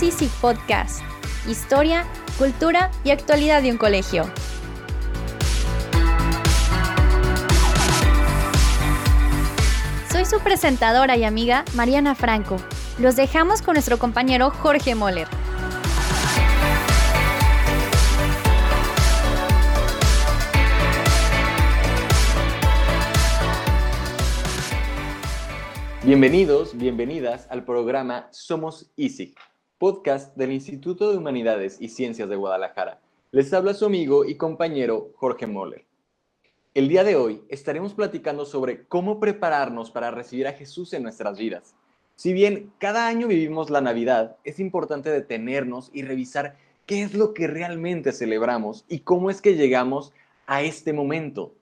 Somos Easy Podcast. Historia, cultura y actualidad de un colegio. Soy su presentadora y amiga Mariana Franco. Los dejamos con nuestro compañero Jorge Moller. Bienvenidos, bienvenidas al programa Somos ISIC, podcast del Instituto de Humanidades y Ciencias de Guadalajara. Les habla su amigo y compañero Jorge Moller. El día de hoy estaremos platicando sobre cómo prepararnos para recibir a Jesús en nuestras vidas. Si bien cada año vivimos la Navidad, es importante detenernos y revisar qué es lo que realmente celebramos y cómo es que llegamos a este momento,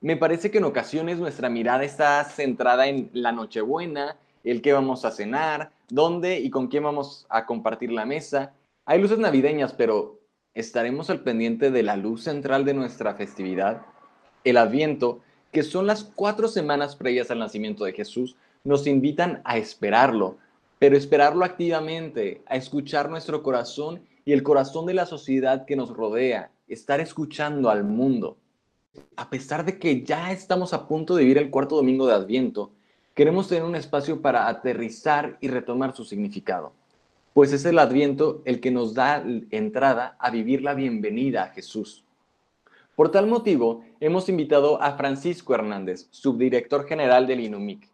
me parece que en ocasiones nuestra mirada está centrada en la Nochebuena, el qué vamos a cenar, dónde y con quién vamos a compartir la mesa. Hay luces navideñas, pero ¿estaremos al pendiente de la luz central de nuestra festividad? El Adviento, que son las cuatro semanas previas al nacimiento de Jesús, nos invitan a esperarlo, pero esperarlo activamente, a escuchar nuestro corazón y el corazón de la sociedad que nos rodea, estar escuchando al mundo a pesar de que ya estamos a punto de vivir el cuarto domingo de Adviento, queremos tener un espacio para aterrizar y retomar su significado, pues es el Adviento el que nos da entrada a vivir la bienvenida a Jesús. Por tal motivo, hemos invitado a Francisco Hernández, subdirector general del INUMIC,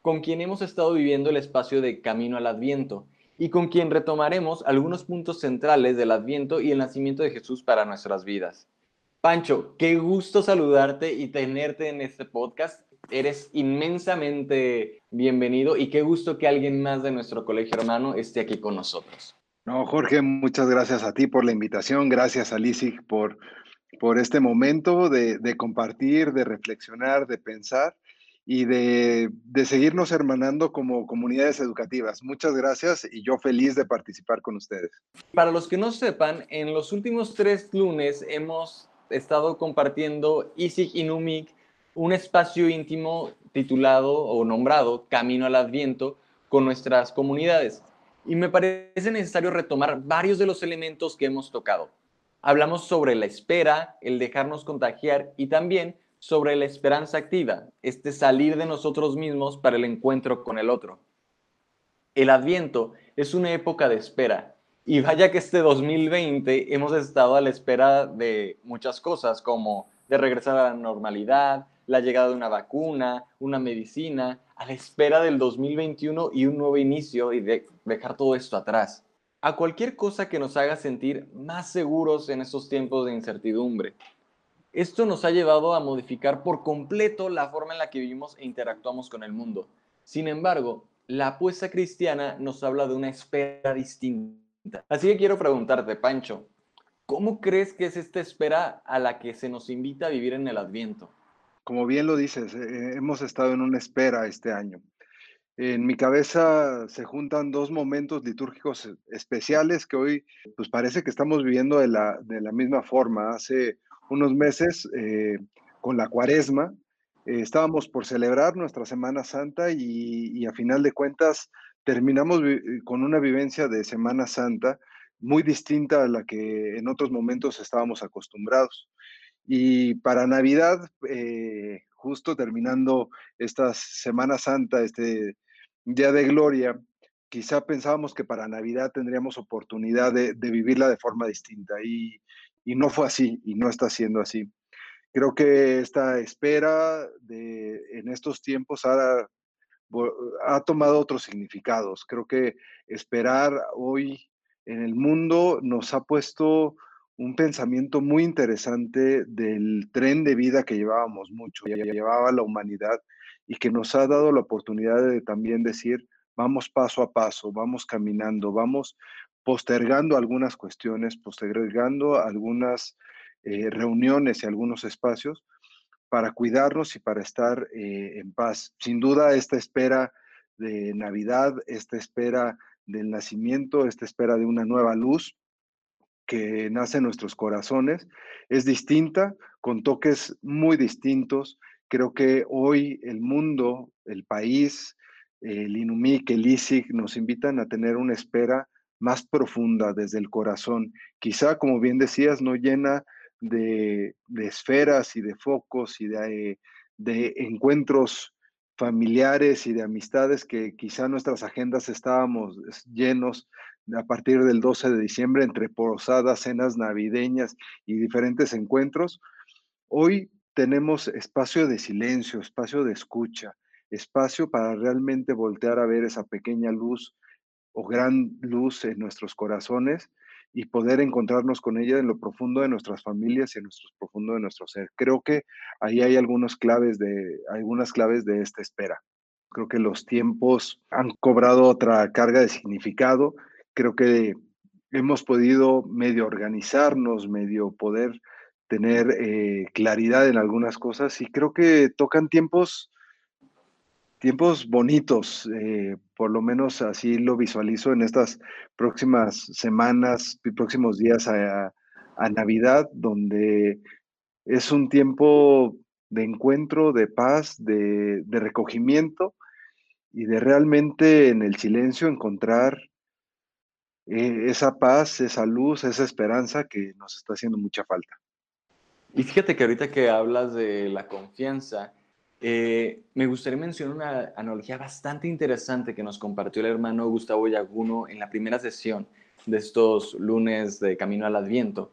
con quien hemos estado viviendo el espacio de Camino al Adviento y con quien retomaremos algunos puntos centrales del Adviento y el nacimiento de Jesús para nuestras vidas. Pancho, qué gusto saludarte y tenerte en este podcast. Eres inmensamente bienvenido y qué gusto que alguien más de nuestro colegio hermano esté aquí con nosotros. No, Jorge, muchas gracias a ti por la invitación, gracias a Lisig por, por este momento de, compartir, de reflexionar, de pensar y de, de, seguirnos hermanando como comunidades educativas. Muchas gracias y yo feliz de participar con ustedes. Para los que no sepan, en los últimos tres lunes hemos estado compartiendo Isig Inumik un espacio íntimo titulado o nombrado Camino al Adviento con nuestras comunidades. Y me parece necesario retomar varios de los elementos que hemos tocado. Hablamos sobre la espera, el dejarnos contagiar y también sobre la esperanza activa, este salir de nosotros mismos para el encuentro con el otro. El Adviento es una época de espera y vaya que este 2020 hemos estado a la espera de muchas cosas, como de regresar a la normalidad, la llegada de una vacuna, una medicina, a la espera del 2021 y un nuevo inicio y de dejar todo esto atrás. A cualquier cosa que nos haga sentir más seguros en estos tiempos de incertidumbre. Esto nos ha llevado a modificar por completo la forma en la que vivimos e interactuamos con el mundo. Sin embargo, la apuesta cristiana nos habla de una espera distinta Así que quiero preguntarte, Pancho, ¿cómo crees que es esta espera a la que se nos invita a vivir en el Adviento? Como bien lo dices, eh, hemos estado en una espera este año. En mi cabeza se juntan dos momentos litúrgicos especiales que hoy pues parece que estamos viviendo de la, misma forma. Hace unos meses, eh, con la cuaresma, eh, estábamos por celebrar nuestra Semana Santa y, a final de cuentas terminamos con una vivencia de Semana Santa muy distinta a la que en otros momentos estábamos acostumbrados. Y para Navidad, eh, justo terminando esta Semana Santa, este Día de Gloria, quizá pensábamos que para Navidad tendríamos oportunidad de, vivirla de forma distinta y, y, no fue así y no está siendo así. Creo que esta espera de, en estos tiempos ha ha tomado otros significados. Creo que esperar hoy en el mundo nos ha puesto un pensamiento muy interesante del tren de vida que llevábamos mucho, que llevaba la humanidad y que nos ha dado la oportunidad de también decir, vamos paso a paso, vamos caminando, vamos postergando algunas cuestiones, postergando algunas eh, reuniones y algunos espacios para cuidarnos y para estar eh, en paz. Sin duda, esta espera de Navidad, esta espera del nacimiento, esta espera de una nueva luz que nace en nuestros corazones, es distinta, con toques muy distintos. Creo que hoy el mundo, el país, el INUMIC, el ISIC nos invitan a tener una espera más profunda desde el corazón. Quizá, como bien decías, no llena de, esferas y de focos y de, de encuentros familiares y de amistades que quizá nuestras agendas estábamos llenos a partir del 12 de diciembre entre posadas, cenas navideñas y diferentes encuentros. Hoy tenemos espacio de silencio, espacio de escucha, espacio para realmente voltear a ver esa pequeña luz o gran luz en nuestros corazones y poder encontrarnos con ella en lo profundo de nuestras familias y en lo profundo de nuestro ser. Creo que ahí hay algunas claves de, algunas claves de esta espera. Creo que los tiempos han cobrado otra carga de significado. Creo que hemos podido medio organizarnos, medio poder tener eh, claridad en algunas cosas y creo que tocan tiempos tiempos bonitos, eh, por lo menos así lo visualizo en estas próximas semanas próximos días a, Navidad, donde es un tiempo de encuentro, de paz, de, recogimiento y de realmente en el silencio encontrar eh, esa paz, esa luz, esa esperanza que nos está haciendo mucha falta. Y fíjate que ahorita que hablas de la confianza, eh, me gustaría mencionar una analogía bastante interesante que nos compartió el hermano Gustavo Yaguno en la primera sesión de estos lunes de Camino al Adviento.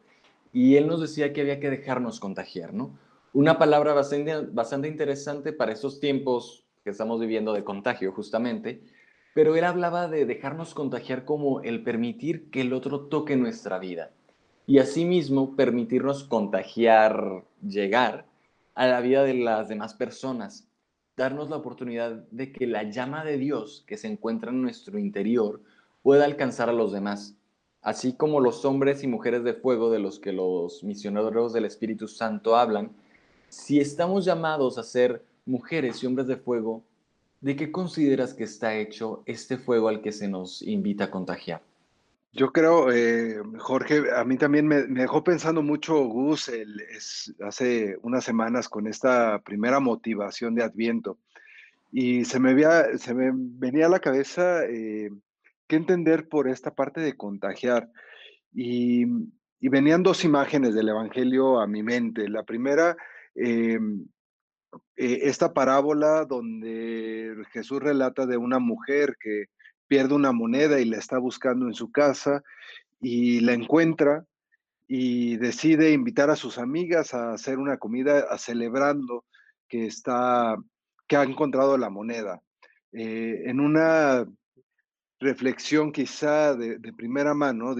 Y él nos decía que había que dejarnos contagiar, ¿no? Una palabra bastante, bastante interesante para estos tiempos que estamos viviendo de contagio, justamente. Pero él hablaba de dejarnos contagiar como el permitir que el otro toque nuestra vida. Y asimismo permitirnos contagiar, llegar a la vida de las demás personas, darnos la oportunidad de que la llama de Dios que se encuentra en nuestro interior pueda alcanzar a los demás, así como los hombres y mujeres de fuego de los que los misioneros del Espíritu Santo hablan, si estamos llamados a ser mujeres y hombres de fuego, ¿de qué consideras que está hecho este fuego al que se nos invita a contagiar? Yo creo, eh, Jorge, a mí también me, dejó pensando mucho Gus hace unas semanas con esta primera motivación de Adviento. Y se me, se me venía a la cabeza eh, qué entender por esta parte de contagiar. Y, venían dos imágenes del Evangelio a mi mente. La primera, eh, esta parábola donde Jesús relata de una mujer que pierde una moneda y la está buscando en su casa y la encuentra y decide invitar a sus amigas a hacer una comida a celebrando que está que ha encontrado la moneda. Eh, en una reflexión quizá de, primera mano,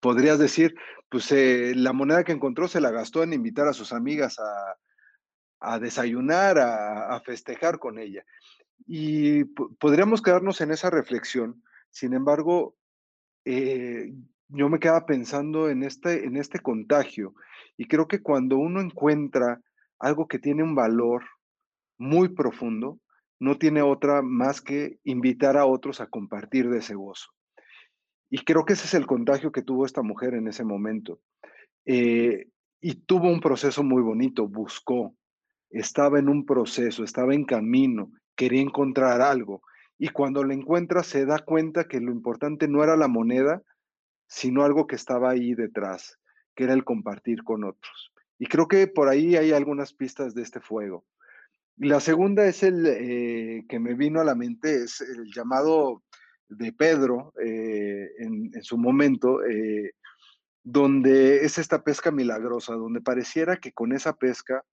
podrías decir, pues eh, la moneda que encontró se la gastó en invitar a sus amigas a, desayunar, a, festejar con ella. Y podríamos quedarnos en esa reflexión. Sin embargo, eh, yo me quedaba pensando en este, en este contagio y creo que cuando uno encuentra algo que tiene un valor muy profundo, no tiene otra más que invitar a otros a compartir de ese gozo. Y creo que ese es el contagio que tuvo esta mujer en ese momento. Eh, y tuvo un proceso muy bonito, buscó, estaba en un proceso, estaba en camino, quería encontrar algo. Y cuando lo encuentra se da cuenta que lo importante no era la moneda, sino algo que estaba ahí detrás, que era el compartir con otros. Y creo que por ahí hay algunas pistas de este fuego. La segunda es el eh, que me vino a la mente, es el llamado de Pedro eh, en, su momento, eh, donde es esta pesca milagrosa, donde pareciera que con esa pesca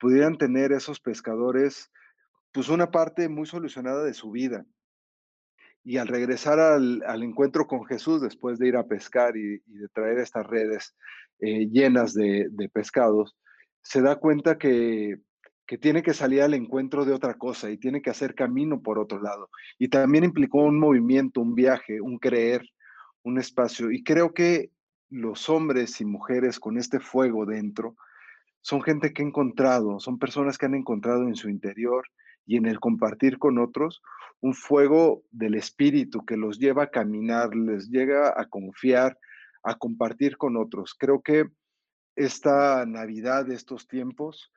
pudieran tener esos pescadores pues una parte muy solucionada de su vida. Y al regresar al, encuentro con Jesús, después de ir a pescar y, de traer estas redes eh, llenas de, pescados, se da cuenta que, que tiene que salir al encuentro de otra cosa y tiene que hacer camino por otro lado. Y también implicó un movimiento, un viaje, un creer, un espacio. Y creo que los hombres y mujeres con este fuego dentro son gente que ha encontrado, son personas que han encontrado en su interior y en el compartir con otros un fuego del espíritu que los lleva a caminar, les llega a confiar, a compartir con otros. Creo que esta Navidad, estos tiempos,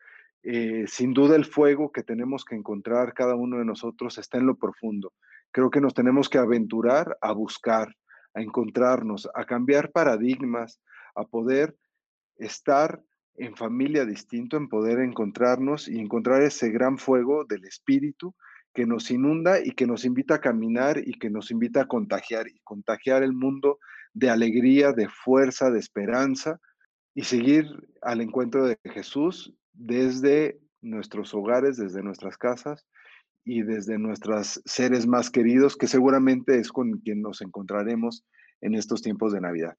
eh, sin duda el fuego que tenemos que encontrar cada uno de nosotros está en lo profundo, Creo que nos tenemos que aventurar a buscar, a encontrarnos, a cambiar paradigmas, a poder estar en familia distinto, en poder encontrarnos y encontrar ese gran fuego del espíritu que nos inunda y que nos invita a caminar y que nos invita a contagiar y contagiar el mundo de alegría, de fuerza, de esperanza y seguir al encuentro de Jesús desde nuestros hogares, desde nuestras casas y desde nuestros seres más queridos, que seguramente es con quien nos encontraremos en estos tiempos de Navidad.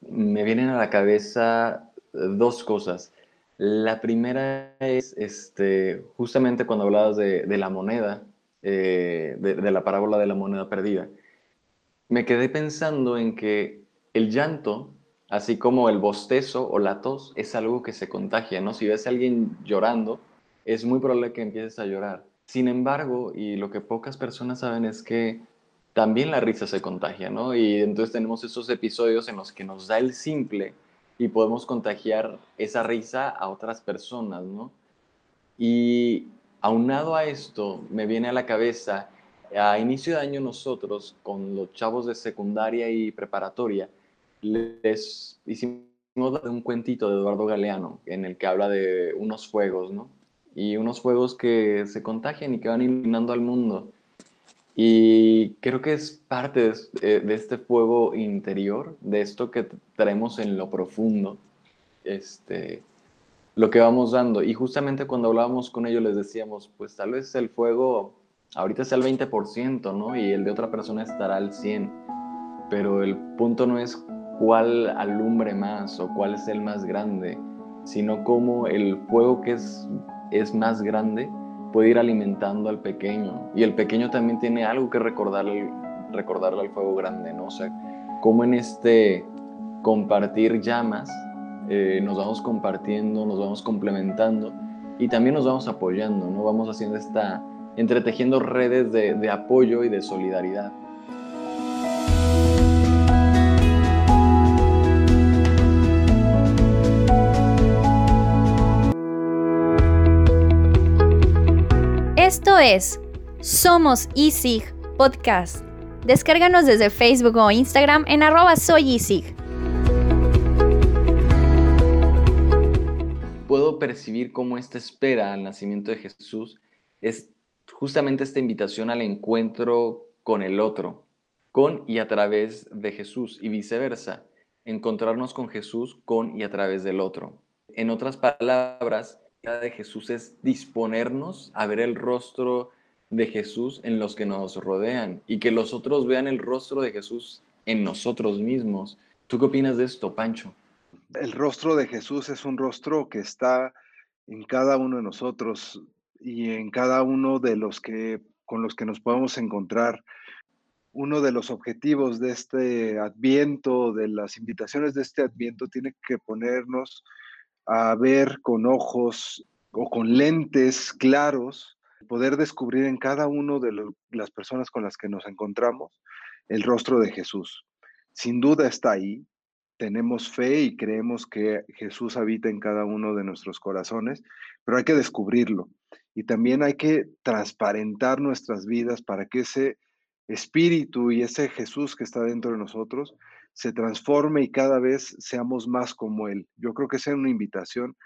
Me vienen a la cabeza dos cosas. La primera es este, justamente cuando hablabas de, la moneda, eh, de, la parábola de la moneda perdida. Me quedé pensando en que el llanto, así como el bostezo o la tos, es algo que se contagia, ¿no? Si ves a alguien llorando, es muy probable que empieces a llorar. Sin embargo, y lo que pocas personas saben es que también la risa se contagia, ¿no? Y entonces tenemos esos episodios en los que nos da el simple y podemos contagiar esa risa a otras personas, ¿no? Y aunado a esto, me viene a la cabeza, a inicio de año nosotros, con los chavos de secundaria y preparatoria, les hicimos un cuentito de Eduardo Galeano, en el que habla de unos fuegos, ¿no? y unos juegos que se contagian y que van iluminando al mundo. Y creo que es parte de, este fuego interior, de esto que traemos en lo profundo, este, lo que vamos dando. Y justamente cuando hablábamos con ellos les decíamos, pues tal vez el fuego ahorita sea el 20%, ¿no? Y el de otra persona estará al 100%. Pero el punto no es cuál alumbre más o cuál es el más grande, sino cómo el fuego que es es más grande, puede ir alimentando al pequeño. Y el pequeño también tiene algo que recordarle, recordarle al fuego grande, ¿no? O sea, como en este compartir llamas, eh, nos vamos compartiendo, nos vamos complementando y también nos vamos apoyando, ¿no? Vamos haciendo esta, entretejiendo redes de, de apoyo y de solidaridad. Esto es Somos ISIG Podcast. Descárganos desde Facebook o Instagram en arroba soy Puedo percibir cómo esta espera al nacimiento de Jesús es justamente esta invitación al encuentro con el otro, con y a través de Jesús y viceversa, encontrarnos con Jesús con y a través del otro. En otras palabras, de Jesús es disponernos a ver el rostro de Jesús en los que nos rodean y que los otros vean el rostro de Jesús en nosotros mismos. ¿Tú qué opinas de esto, Pancho? El rostro de Jesús es un rostro que está en cada uno de nosotros y en cada uno de los que con los que nos podemos encontrar. Uno de los objetivos de este adviento, de las invitaciones de este adviento, tiene que ponernos a ver con ojos o con lentes claros, poder descubrir en cada uno de las personas con las que nos encontramos el rostro de Jesús. Sin duda está ahí, tenemos fe y creemos que Jesús habita en cada uno de nuestros corazones, pero hay que descubrirlo y también hay que transparentar nuestras vidas para que ese espíritu y ese Jesús que está dentro de nosotros se transforme y cada vez seamos más como Él. Yo creo que esa es una invitación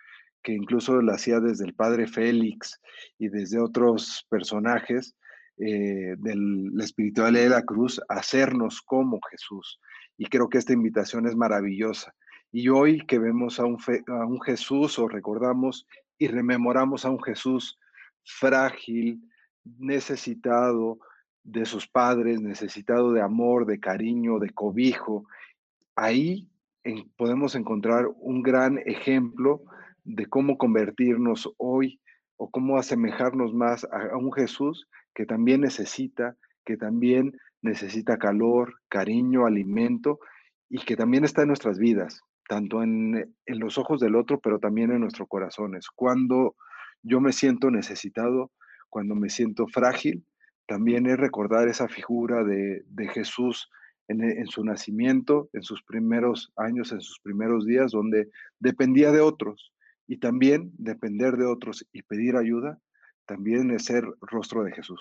que incluso la hacía desde el padre Félix y desde otros personajes eh, del espiritual de la cruz, hacernos como Jesús. Y creo que esta invitación es maravillosa. Y hoy que vemos a un, a un Jesús o recordamos y rememoramos a un Jesús frágil, necesitado, de sus padres, necesitado de amor, de cariño, de cobijo. Ahí podemos encontrar un gran ejemplo de cómo convertirnos hoy o cómo asemejarnos más a, un Jesús que también necesita, que también necesita calor, cariño, alimento y que también está en nuestras vidas, tanto en, en los ojos del otro, pero también en nuestros corazones. Cuando yo me siento necesitado, cuando me siento frágil, también es recordar esa figura de, Jesús en, en, su nacimiento, en sus primeros años, en sus primeros días, donde dependía de otros. Y también depender de otros y pedir ayuda, también es ser rostro de Jesús.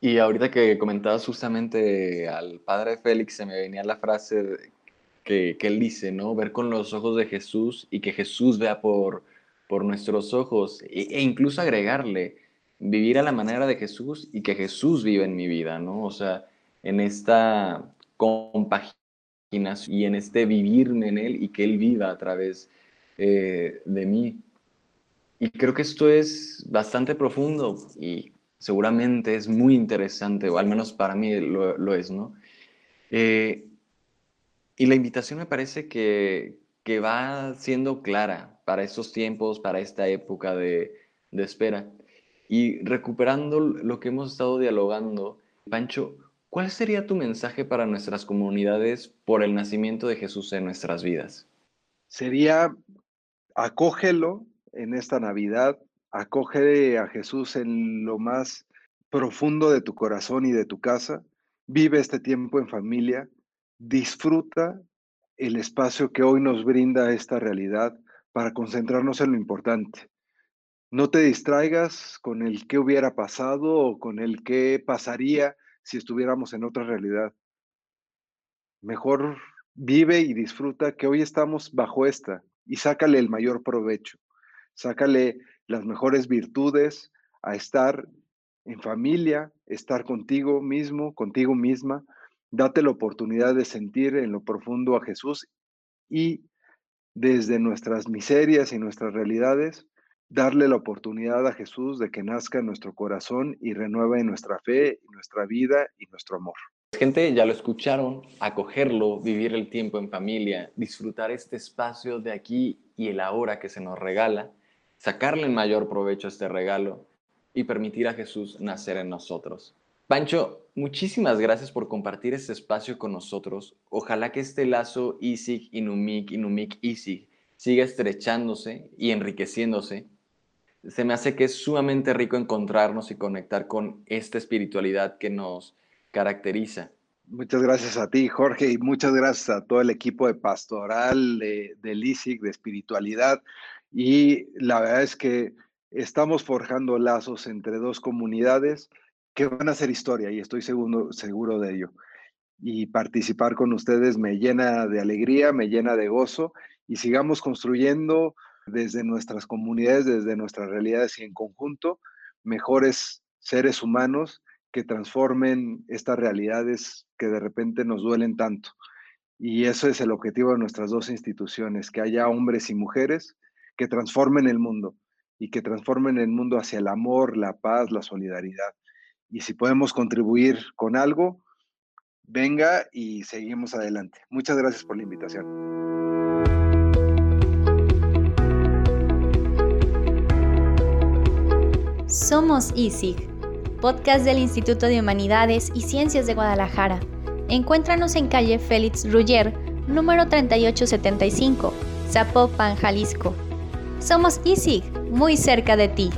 Y ahorita que comentabas justamente al padre Félix, se me venía la frase que, que, él dice, ¿no? Ver con los ojos de Jesús y que Jesús vea por, por nuestros ojos e, e incluso agregarle, vivir a la manera de Jesús y que Jesús viva en mi vida, ¿no? O sea, en esta compaginación y en este vivirme en Él y que Él viva a través eh, de mí. Y creo que esto es bastante profundo y seguramente es muy interesante, o al menos para mí lo, es, ¿no? Eh, y la invitación me parece que, que, va siendo clara para estos tiempos, para esta época de, de espera. Y recuperando lo que hemos estado dialogando, Pancho, ¿cuál sería tu mensaje para nuestras comunidades por el nacimiento de Jesús en nuestras vidas? Sería, acógelo en esta Navidad, acoge a Jesús en lo más profundo de tu corazón y de tu casa, vive este tiempo en familia, disfruta el espacio que hoy nos brinda esta realidad para concentrarnos en lo importante. No te distraigas con el qué hubiera pasado o con el qué pasaría si estuviéramos en otra realidad. Mejor vive y disfruta que hoy estamos bajo esta y sácale el mayor provecho. Sácale las mejores virtudes a estar en familia, estar contigo mismo, contigo misma. Date la oportunidad de sentir en lo profundo a Jesús y desde nuestras miserias y nuestras realidades darle la oportunidad a Jesús de que nazca en nuestro corazón y renueve nuestra fe, nuestra vida y nuestro amor. Gente, ya lo escucharon, acogerlo, vivir el tiempo en familia, disfrutar este espacio de aquí y el ahora que se nos regala, sacarle el mayor provecho a este regalo y permitir a Jesús nacer en nosotros. Pancho, muchísimas gracias por compartir este espacio con nosotros. Ojalá que este lazo Isig, Inumik, Inumik, Isig siga estrechándose y enriqueciéndose se me hace que es sumamente rico encontrarnos y conectar con esta espiritualidad que nos caracteriza. Muchas gracias a ti, Jorge, y muchas gracias a todo el equipo de pastoral, de, de LISIC, de espiritualidad. Y la verdad es que estamos forjando lazos entre dos comunidades que van a hacer historia y estoy seguro, seguro de ello. Y participar con ustedes me llena de alegría, me llena de gozo y sigamos construyendo desde nuestras comunidades, desde nuestras realidades y en conjunto, mejores seres humanos que transformen estas realidades que de repente nos duelen tanto. Y eso es el objetivo de nuestras dos instituciones, que haya hombres y mujeres que transformen el mundo y que transformen el mundo hacia el amor, la paz, la solidaridad. Y si podemos contribuir con algo, venga y seguimos adelante. Muchas gracias por la invitación. Somos ISIG, podcast del Instituto de Humanidades y Ciencias de Guadalajara. Encuéntranos en calle Félix Ruller, número 3875, Zapopan, Jalisco. Somos ISIG, muy cerca de ti.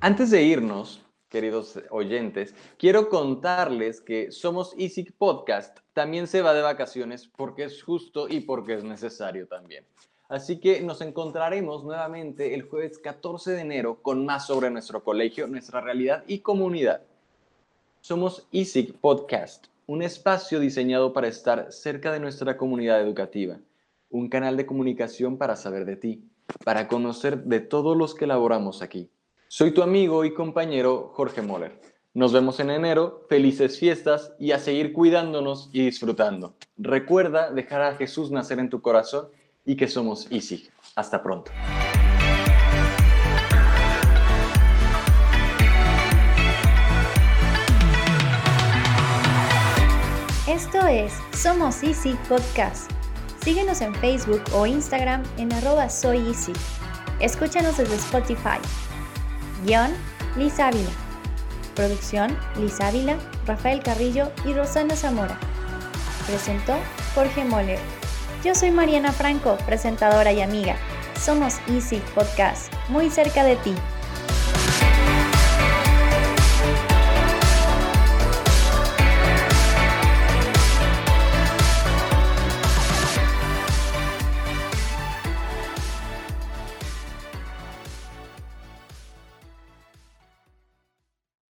Antes de irnos, queridos oyentes, quiero contarles que Somos ISIG Podcast también se va de vacaciones porque es justo y porque es necesario también. Así que nos encontraremos nuevamente el jueves 14 de enero con más sobre nuestro colegio, nuestra realidad y comunidad. Somos ESIC Podcast, un espacio diseñado para estar cerca de nuestra comunidad educativa, un canal de comunicación para saber de ti, para conocer de todos los que laboramos aquí. Soy tu amigo y compañero Jorge Moller. Nos vemos en enero, felices fiestas y a seguir cuidándonos y disfrutando. Recuerda dejar a Jesús nacer en tu corazón y que somos Easy. Hasta pronto. Esto es Somos Easy Podcast. Síguenos en Facebook o Instagram en arroba soy easy. Escúchanos desde Spotify. Guión, Liz Ávila. Producción, Liz Ávila, Rafael Carrillo y Rosana Zamora. Presentó Jorge Moller. Yo soy Mariana Franco, presentadora y amiga. Somos Easy Podcast, muy cerca de ti.